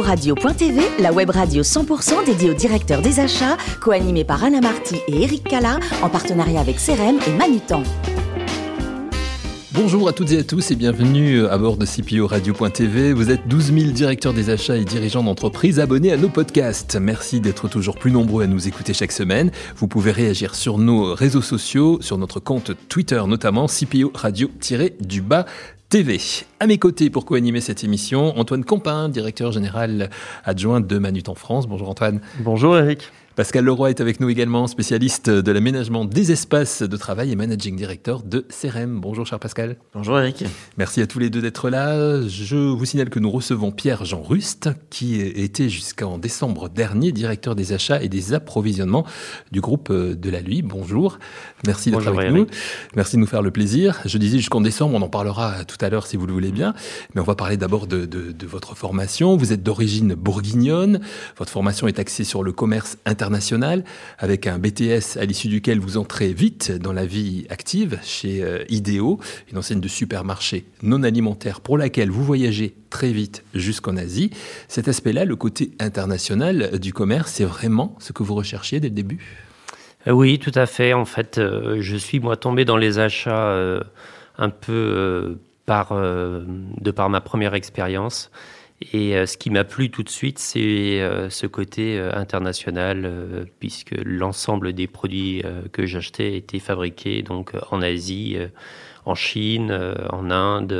Radio.tv, la web radio 100% dédiée aux directeurs des achats, co-animée par Anna Marty et Eric Cala, en partenariat avec CRM et Manutan. Bonjour à toutes et à tous et bienvenue à bord de CPO Radio.tv. Vous êtes 12 000 directeurs des achats et dirigeants d'entreprises abonnés à nos podcasts. Merci d'être toujours plus nombreux à nous écouter chaque semaine. Vous pouvez réagir sur nos réseaux sociaux, sur notre compte Twitter notamment, CPO Radio-du-bas TV. À mes côtés pour co-animer cette émission, Antoine Compin, directeur général adjoint de Manutan France. Bonjour Antoine. Bonjour Eric. Pascal Leroy est avec nous également, spécialiste de l'aménagement des espaces de travail et managing director de CRM. Bonjour cher Pascal. Bonjour Eric. Merci à tous les deux d'être là. Je vous signale que nous recevons Pierre-Jean Rust, qui était jusqu'en décembre dernier directeur des achats et des approvisionnements du groupe de la LUI. Bonjour. Merci d'être avec nous. Merci de nous faire le plaisir. Je disais jusqu'en décembre, on en parlera tout à l'heure si vous le voulez bien. Mais on va parler d'abord de, de, de votre formation. Vous êtes d'origine bourguignonne. Votre formation est axée sur le commerce international avec un BTS à l'issue duquel vous entrez vite dans la vie active chez euh, Ideo, une enseigne de supermarché non alimentaire pour laquelle vous voyagez très vite jusqu'en Asie. Cet aspect-là, le côté international du commerce, c'est vraiment ce que vous recherchiez dès le début? Euh, Oui, tout à fait. En fait, euh, je suis moi tombé dans les achats un peu par, de par ma première expérience. Et euh, ce qui m'a plu tout de suite, c'est euh, ce côté euh, international, puisque l'ensemble des produits que j'achetais étaient fabriqués donc en Asie, en Chine, en Inde,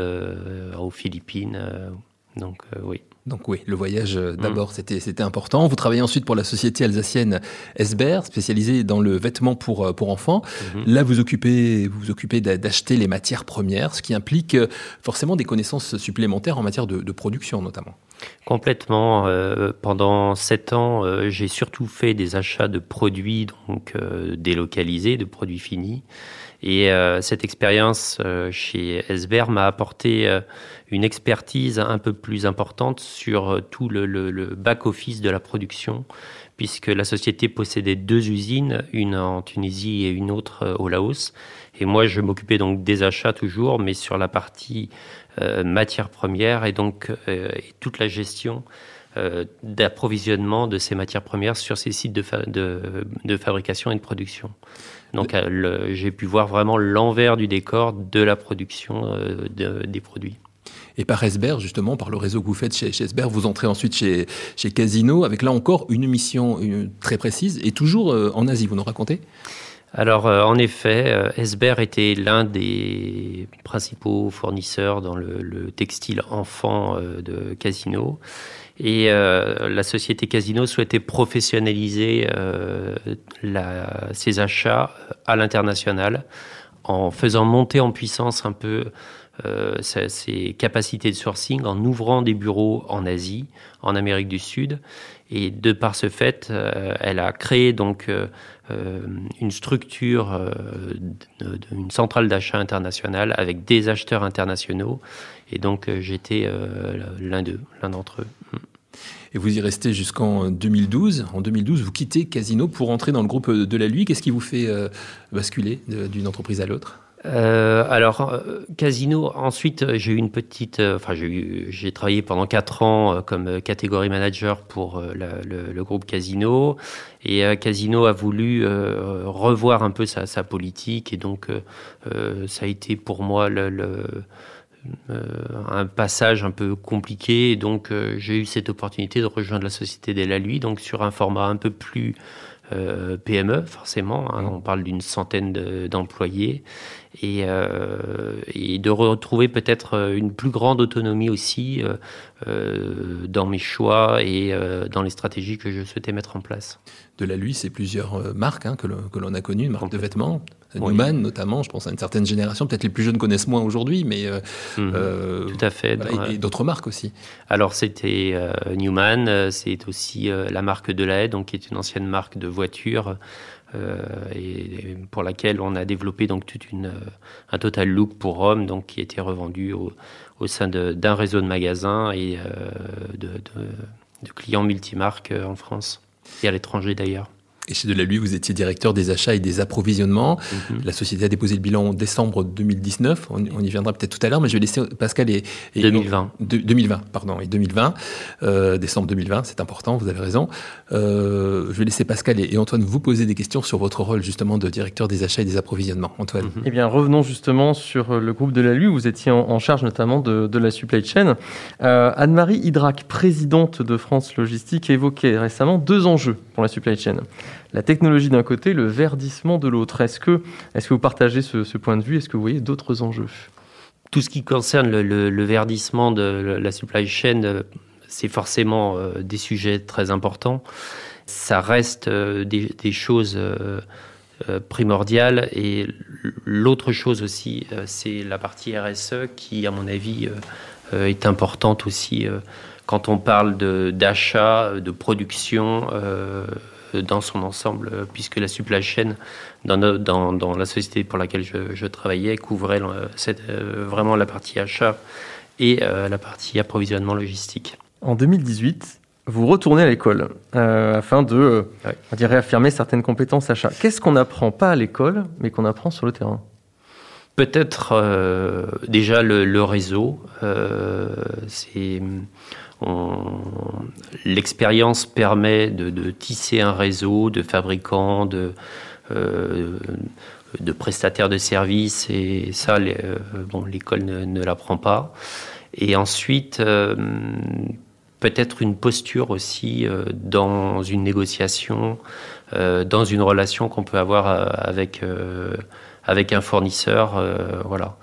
aux Philippines. Donc oui. Donc oui, le voyage euh, d'abord mm. c'était c'était important. Vous travaillez ensuite pour la société alsacienne Esber, spécialisée dans le vêtement pour euh, pour enfants. Mm-hmm. Là vous occupez vous, vous occupez d'acheter les matières premières, ce qui implique euh, forcément des connaissances supplémentaires en matière de, de production notamment. Complètement. Euh, pendant sept ans, euh, j'ai surtout fait des achats de produits donc euh, délocalisés, de produits finis. Et cette expérience chez Esber m'a apporté une expertise un peu plus importante sur tout le, back-office de la production, puisque la société possédait deux usines, une en Tunisie et une autre au Laos. Et moi, je m'occupais donc des achats toujours, mais sur la partie euh, matières premières et donc euh, toute la gestion euh, d'approvisionnement de ces matières premières sur ces sites de, fabrication et de production. Donc j'ai pu voir vraiment l'envers du décor de la production des produits. Et par Esber, justement, par le réseau que vous faites chez, chez Esber, vous entrez ensuite chez, chez Casino, avec là encore une mission très précise, et toujours en Asie, vous nous racontez? Alors, euh, en effet, euh, Esber était l'un des principaux fournisseurs dans le, textile enfant euh, de Casino. Et la société Casino souhaitait professionnaliser ses achats à l'international en faisant monter en puissance un peu ses capacités de sourcing en ouvrant des bureaux en Asie, en Amérique du Sud. Et de par ce fait, elle a créé donc euh, une structure, euh, une centrale d'achat internationale avec des acheteurs internationaux. Et donc euh, j'étais l'un d'eux, l'un d'entre eux. Et vous y restez jusqu'en 2012. En 2012, vous quittez Casino pour entrer dans le groupe de la LUI. Qu'est-ce qui vous fait basculer d'une entreprise à l'autre? Euh, alors, euh, Casino, ensuite, j'ai eu une petite. Euh, enfin, j'ai travaillé pendant quatre ans comme catégorie manager pour le, groupe Casino. Et Casino a voulu revoir un peu sa, politique. Et donc, ça a été pour moi un passage un peu compliqué. Donc, j'ai eu cette opportunité de rejoindre la société la Lui, donc sur un format un peu plus euh, PME, forcément. Hein, on parle d'une centaine d'employés. et, euh, et, de retrouver peut-être euh, une plus grande autonomie aussi dans mes choix et dans les stratégies que je souhaitais mettre en place. De la lui, c'est plusieurs marques hein, que l'on a connues, marques de vêtements, Newman notamment, je pense à une certaine génération, peut-être les plus jeunes connaissent moins aujourd'hui, mais euh, mhm. euh, tout à fait. et, d'autres marques aussi. Alors c'était euh, Newman, c'est aussi la marque de la donc qui est une ancienne marque de voitures. et, pour laquelle on a développé donc toute une un total look pour hommes donc qui était revendu au, au sein d'un réseau de magasins et de, de, de clients multimarques en France et à l'étranger d'ailleurs. Et chez Delalue, vous étiez directeur des achats et des approvisionnements. Mhm. La société a déposé le bilan en décembre 2019. On, y viendra peut-être tout à l'heure, mais je vais laisser Pascal et... 2020. 2020, pardon, et 2020. Euh, décembre 2020, c'est important, vous avez raison. Euh, je vais laisser Pascal et, Antoine vous poser des questions sur votre rôle justement de directeur des achats et des approvisionnements. Antoine. Eh bien, revenons justement sur le groupe Delalue. Vous étiez en, charge notamment de, de, la supply chain. Euh, Anne-Marie Hydrac, présidente de France Logistique, évoquait récemment deux enjeux pour la supply chain la technologie d'un côté, le verdissement de l'autre. Est-ce que, est que vous partagez ce, point de vue? Est-ce que vous voyez d'autres enjeux? Tout ce qui concerne le, verdissement de la supply chain, euh, c'est forcément euh, des sujets très importants. Ça reste euh, des, choses primordiales. Et l'autre chose aussi, c'est la partie RSE qui, à mon avis, est importante aussi quand on parle d'achat, de, production dans son ensemble, euh, puisque la supply chain dans, dans, dans la société pour laquelle je, travaillais couvrait cette, euh, vraiment la partie achat et euh, la partie approvisionnement logistique. En 2018, vous retournez à l'école afin de réaffirmer certaines compétences achat. Qu'est-ce qu'on n'apprend pas à l'école, mais qu'on apprend sur le terrain? Peut-être déjà le, le réseau. c'est L'expérience permet de, tisser un réseau de fabricants, de, euh, prestataires de services, et ça, euh, l'école ne, l'apprend pas. Et ensuite, euh, peut-être une posture aussi dans une négociation, dans une relation qu'on peut avoir avec, avec un fournisseur. voilà.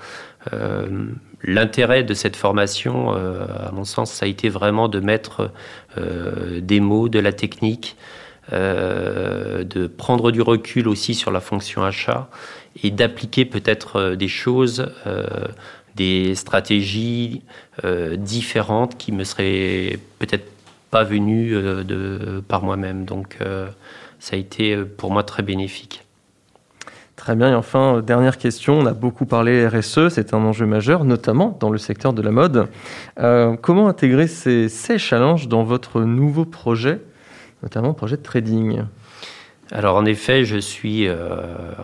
L'intérêt de cette formation, euh, à mon sens, ça a été vraiment de mettre euh, des mots, de la technique, euh, de prendre du recul aussi sur la fonction achat et d'appliquer peut-être des choses, des stratégies différentes qui me seraient peut-être pas venues par moi-même. Donc ça a été pour moi très bénéfique. Très bien. Et enfin, euh, dernière question. On a beaucoup parlé RSE. C'est un enjeu majeur, notamment dans le secteur de la mode. Euh, comment intégrer ces, challenges dans votre nouveau projet, notamment projet de trading? Alors en effet, je suis euh,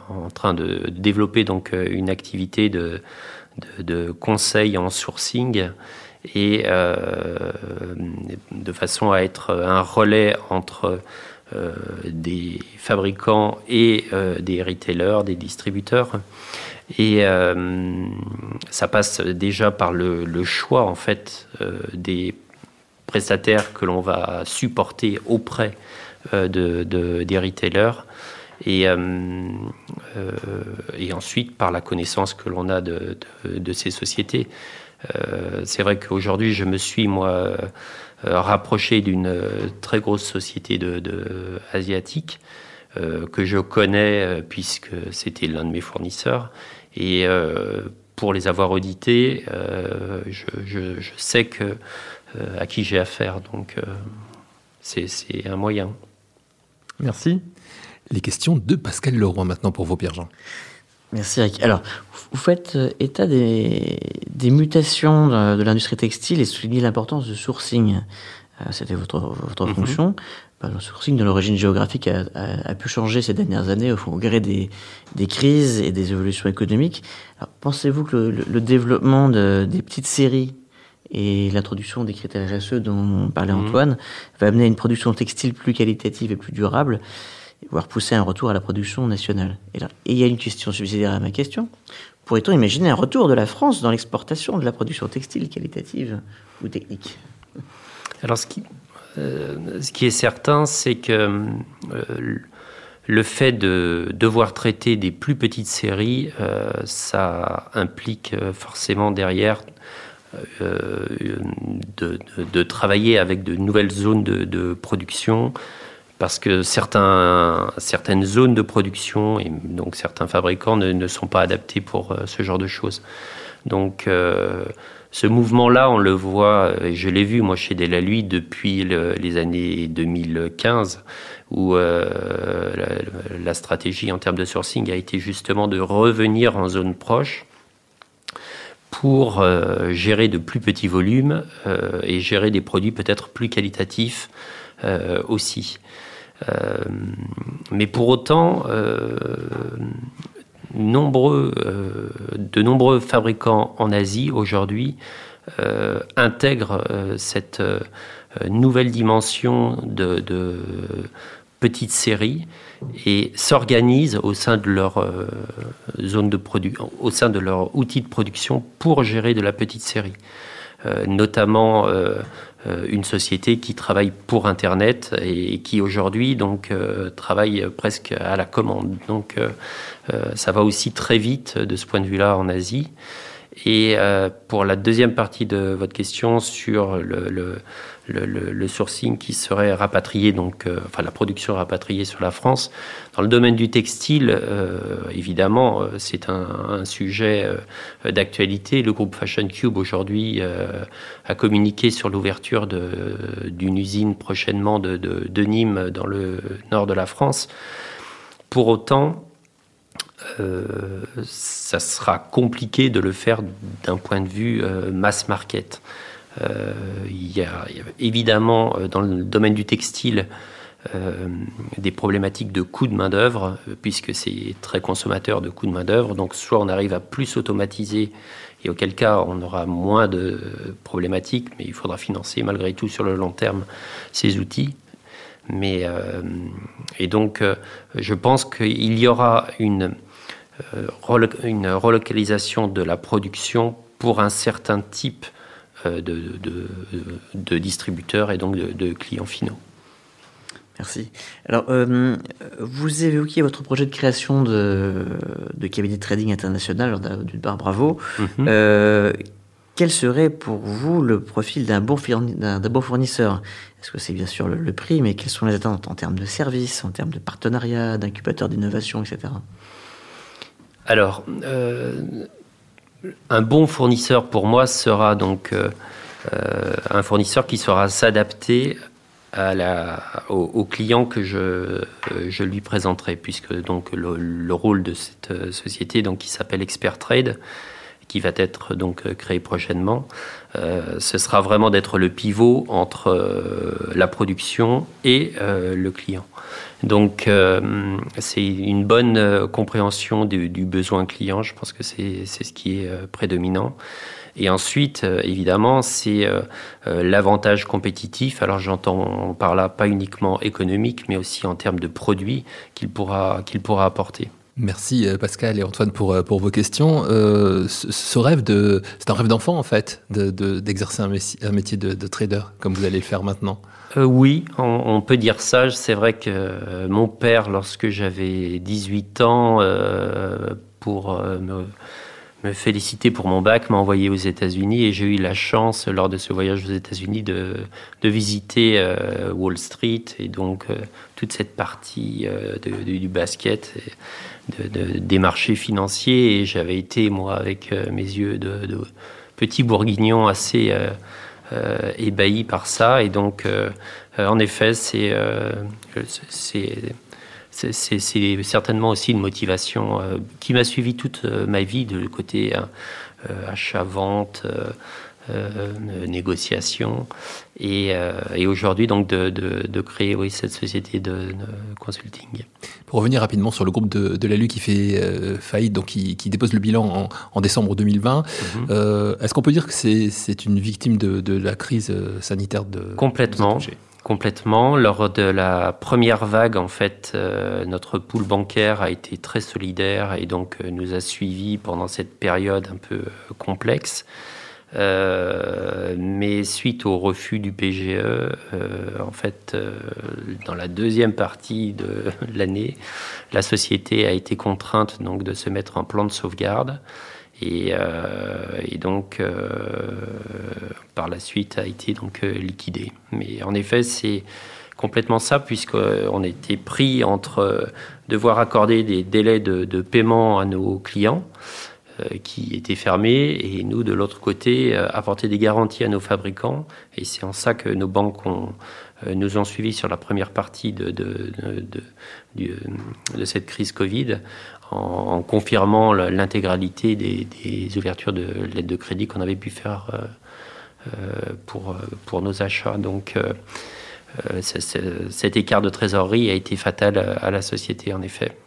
en train de développer donc une activité de, de, conseil en sourcing et de façon à être un relais entre des fabricants et euh, des retailers, des distributeurs. Et euh, ça passe déjà par le, choix en fait des prestataires que l'on va supporter auprès de, des retailers et, ensuite par la connaissance que l'on a de, ces sociétés. C'est vrai qu'aujourd'hui, je me suis, moi, euh, rapproché d'une euh, très grosse société de, asiatique euh, que je connais puisque c'était l'un de mes fournisseurs. Et pour les avoir audités, je, sais que, à qui j'ai affaire. Donc, c'est un moyen. Merci. Les questions de Pascal Leroy maintenant pour vos Pierre-Jean. Merci Eric. Alors, vous faites état des, mutations de, l'industrie textile et soulignez l'importance du sourcing. Euh, c'était votre, votre mhm. fonction. Bah, le sourcing de l'origine géographique a, pu changer ces dernières années au, gré des, des, crises et des évolutions économiques. Pensez-vous que le, développement de, des petites séries et l'introduction des critères RSE dont parlait mhm. Antoine va amener à une production textile plus qualitative et plus durable? Voire pousser un retour à la production nationale. Et, il y a une question subsidiaire à ma question. Pourrait-on imaginer un retour de la France dans l'exportation de la production textile qualitative ou technique? Alors, ce qui, euh, ce qui est certain, c'est que euh, le fait de devoir traiter des plus petites séries, euh, ça implique forcément derrière de, de, travailler avec de nouvelles zones de, de production, parce que certains, certaines zones de production et donc certains fabricants ne, sont pas adaptés pour euh, ce genre de choses. Donc euh, ce mouvement-là, on le voit, et je l'ai vu moi chez Delalui depuis les années 2015, où euh, la, stratégie en termes de sourcing a été justement de revenir en zone proche pour euh, gérer de plus petits volumes euh, et gérer des produits peut-être plus qualitatifs aussi. mais pour autant, nombreux, de nombreux fabricants en Asie aujourd'hui intègrent cette nouvelle dimension de, de séries et s'organisent au sein de leur euh, zone de production, au sein de leur outil de production pour gérer de la petite série. Euh, notamment euh, une société qui travaille pour Internet et qui aujourd'hui donc travaille presque à la commande. Donc ça va aussi très vite de ce point de vue-là en Asie. Et pour la deuxième partie de votre question sur le le, sourcing qui serait rapatrié, donc, euh, enfin la production rapatriée sur la France. Dans le domaine du textile, euh, évidemment, euh, c'est un, sujet d'actualité. Le groupe Fashion Cube aujourd'hui a communiqué sur l'ouverture d'une usine prochainement de, de, Nîmes dans le nord de la France. Pour autant, ça sera compliqué de le faire d'un point de vue mass market. Euh, il y, a, évidemment euh, dans le domaine du textile euh, des problématiques de coût de main-d'œuvre, puisque c'est très consommateur de coût de main-d'œuvre. Donc, soit on arrive à plus automatiser, et auquel cas on aura moins de problématiques, mais il faudra financer malgré tout sur le long terme ces outils. Mais, et donc, je pense qu'il y aura une, une relocalisation de la production pour un certain type euh, de, distributeurs et donc de, clients finaux. Merci. Alors, euh, vous évoquiez votre projet de création de, cabinet de trading international. D'une part, bravo. Mhm. Euh, quel serait pour vous le profil d'un bon, bon, fournisseur? Est-ce que c'est bien sûr le, prix, mais quelles sont les attentes en termes de services, en termes de partenariat, d'incubateur d'innovation, etc. Alors, un bon fournisseur pour moi sera donc euh, euh, un fournisseur qui saura s'adapter au, client que je, euh, lui présenterai, puisque donc le, rôle de cette société, qui s'appelle Expert Trade, qui va être donc créé prochainement, ce sera vraiment d'être le pivot entre la production et le client. Donc, euh, c'est une bonne euh, compréhension du, besoin client. Je pense que c'est ce qui est euh, prédominant. Et ensuite, évidemment, c'est l'avantage compétitif. Alors, j'entends par là pas uniquement économique, mais aussi en termes de produits qu'il pourra, qu'il pourra apporter. Merci Pascal et Antoine pour, pour vos questions. ce, rêve c'est un rêve d'enfant en fait, d'exercer de, un, métier, de, de, trader comme vous allez le faire maintenant. Euh, oui, on, peut dire ça. C'est vrai que euh, mon père, lorsque j'avais 18 ans, euh, pour féliciter pour mon bac, m'a envoyé aux États-Unis et j'ai eu la chance, lors de ce voyage aux États-Unis, de, visiter Wall Street et donc toute cette partie du basket. des marchés financiers et j'avais été moi avec mes yeux de, petit bourguignon assez euh, ébahi par ça. Et donc, euh, euh, en effet, c'est c'est certainement aussi une motivation qui m'a suivi toute ma vie de côté achat-vente, euh, négociation. Et, euh, et aujourd'hui, donc, de, de, créer oui, cette société de, consulting. Pour revenir rapidement sur le groupe de, l'ALU qui fait euh, faillite, donc qui, qui, dépose le bilan en, en décembre 2020, mhm. est-ce qu'on peut dire que c'est une victime de, de, la crise sanitaire de Complètement. Complètement. Lors de la première vague, en fait, notre pool bancaire a été très solidaire et donc nous a suivis pendant cette période un peu complexe. Euh, mais suite au refus du PGE, euh, en fait, euh, dans la deuxième partie de l'année, la société a été contrainte donc de se mettre en plan de sauvegarde et, et donc par la suite a été donc liquidée. Mais en effet, c'est complètement ça puisqu'on était pris entre devoir accorder des délais de, de paiement à nos clients. Euh, qui était fermé et nous, de l'autre côté, euh, apporter des garanties à nos fabricants. Et c'est en ça que nos banques euh, nous ont suivis sur la première partie de, de, de, cette crise Covid, en, confirmant l'intégralité des, des, ouvertures de l'aide de crédit qu'on avait pu faire pour, pour nos achats. Donc, cet écart de trésorerie a été fatal à, la société, en effet.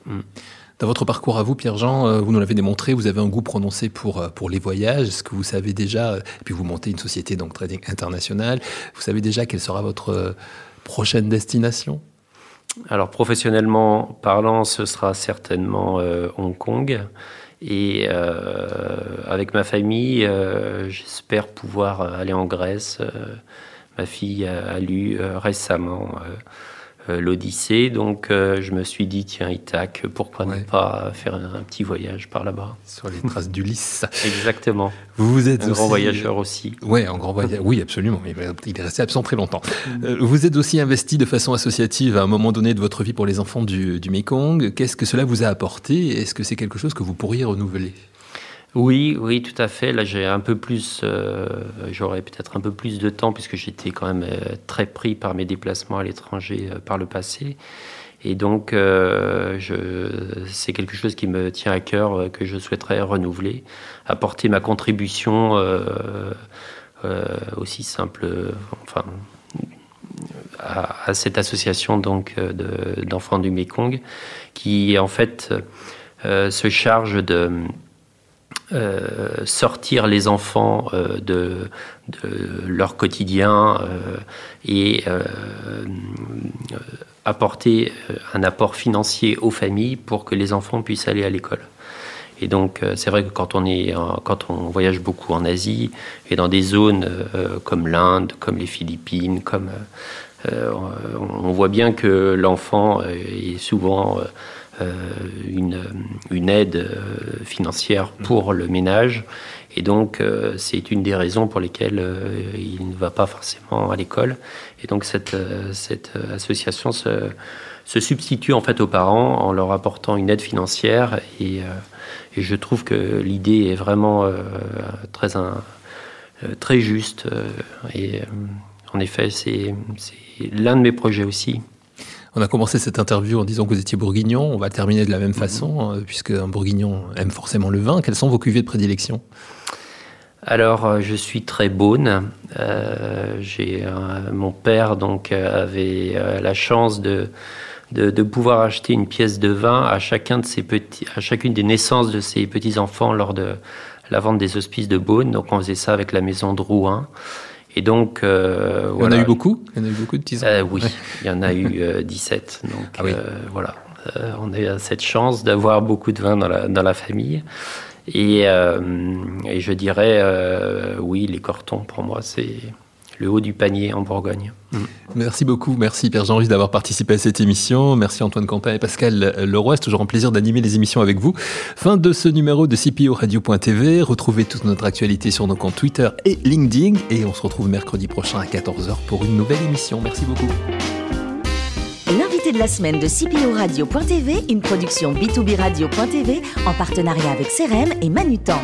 Dans votre parcours à vous, Pierre-Jean, vous nous l'avez démontré, vous avez un goût prononcé pour, pour les voyages. Est-ce que vous savez déjà, et puis vous montez une société donc trading internationale, vous savez déjà quelle sera votre prochaine destination? Alors professionnellement parlant, ce sera certainement euh, Hong Kong. Et euh, avec ma famille, euh, j'espère pouvoir aller en Grèce. ma fille a lu récemment euh, l'Odyssée. Donc euh, je me suis dit, tiens, Ithac, pourquoi ne pas faire un, petit voyage par là-bas Sur les traces d'Ulysse. Exactement. Vous êtes un grand voyageur aussi. Ouais, un grand voyageur. Oui, absolument. Il est resté absent très longtemps. Euh, vous êtes aussi investi de façon associative à un moment donné de votre vie pour les enfants du, du Mekong. Qu'est-ce que cela vous a apporté? Est-ce que c'est quelque chose que vous pourriez renouveler? Oui, oui, tout à fait. Là, j'ai un peu plus, euh, j'aurais peut-être un peu plus de temps puisque j'étais quand même euh, très pris par mes déplacements à l'étranger euh, par le passé. Et donc, c'est quelque chose qui me tient à cœur, que je souhaiterais renouveler, apporter ma contribution aussi simple, enfin, à, cette association donc d'enfants du Mekong, qui en fait se charge de euh, sortir les enfants euh, de, leur quotidien euh, et apporter un apport financier aux familles pour que les enfants puissent aller à l'école. Et donc, c'est vrai que quand on, est, quand on voyage beaucoup en Asie et dans des zones comme l'Inde, comme les Philippines, comme, on voit bien que l'enfant est souvent une, une, aide euh, financière pour le ménage. Et donc, euh, c'est une des raisons pour lesquelles il ne va pas forcément à l'école. Et donc, cette, cette association se, se, substitue en fait aux parents en leur apportant une aide financière. Et, et je trouve que l'idée est vraiment très, un, très juste. et en effet, c'est l'un de mes projets aussi. On a commencé cette interview en disant que vous étiez bourguignon. On va terminer de la même mhm. façon, euh, puisque un bourguignon aime forcément le vin. Quelles sont vos cuvées de prédilection? Alors, euh, je suis très bonne. Euh, j'ai mon père donc avait la chance de, de, pouvoir acheter une pièce de vin à chacun de ses petits, à chacune des naissances de ses petits enfants lors de la vente des hospices de Beaune. Donc, on faisait ça avec la maison de Rouen. Et donc, euh, il y en a eu beaucoup? Il y en a eu beaucoup de petits euh, Oui, il y en a eu 17. Euh, donc ah voilà, on a cette chance d'avoir beaucoup de vin dans la, dans la famille. Et, et je dirais, oui, les cortons pour moi, c'est le haut du panier en Bourgogne. Mm. Merci beaucoup, merci Pierre Jean-Russe d'avoir participé à cette émission. Merci Antoine Quentin et Pascal Leroy. C'est toujours un plaisir d'animer les émissions avec vous. Fin de ce numéro de CPO Radio.tv. Retrouvez toute notre actualité sur nos comptes Twitter et LinkedIn. Et on se retrouve mercredi prochain à 14h pour une nouvelle émission. Merci beaucoup. L'invité de la semaine de CPO Radio.tv, une production B2B Radio.tv en partenariat avec CRM et Manutan.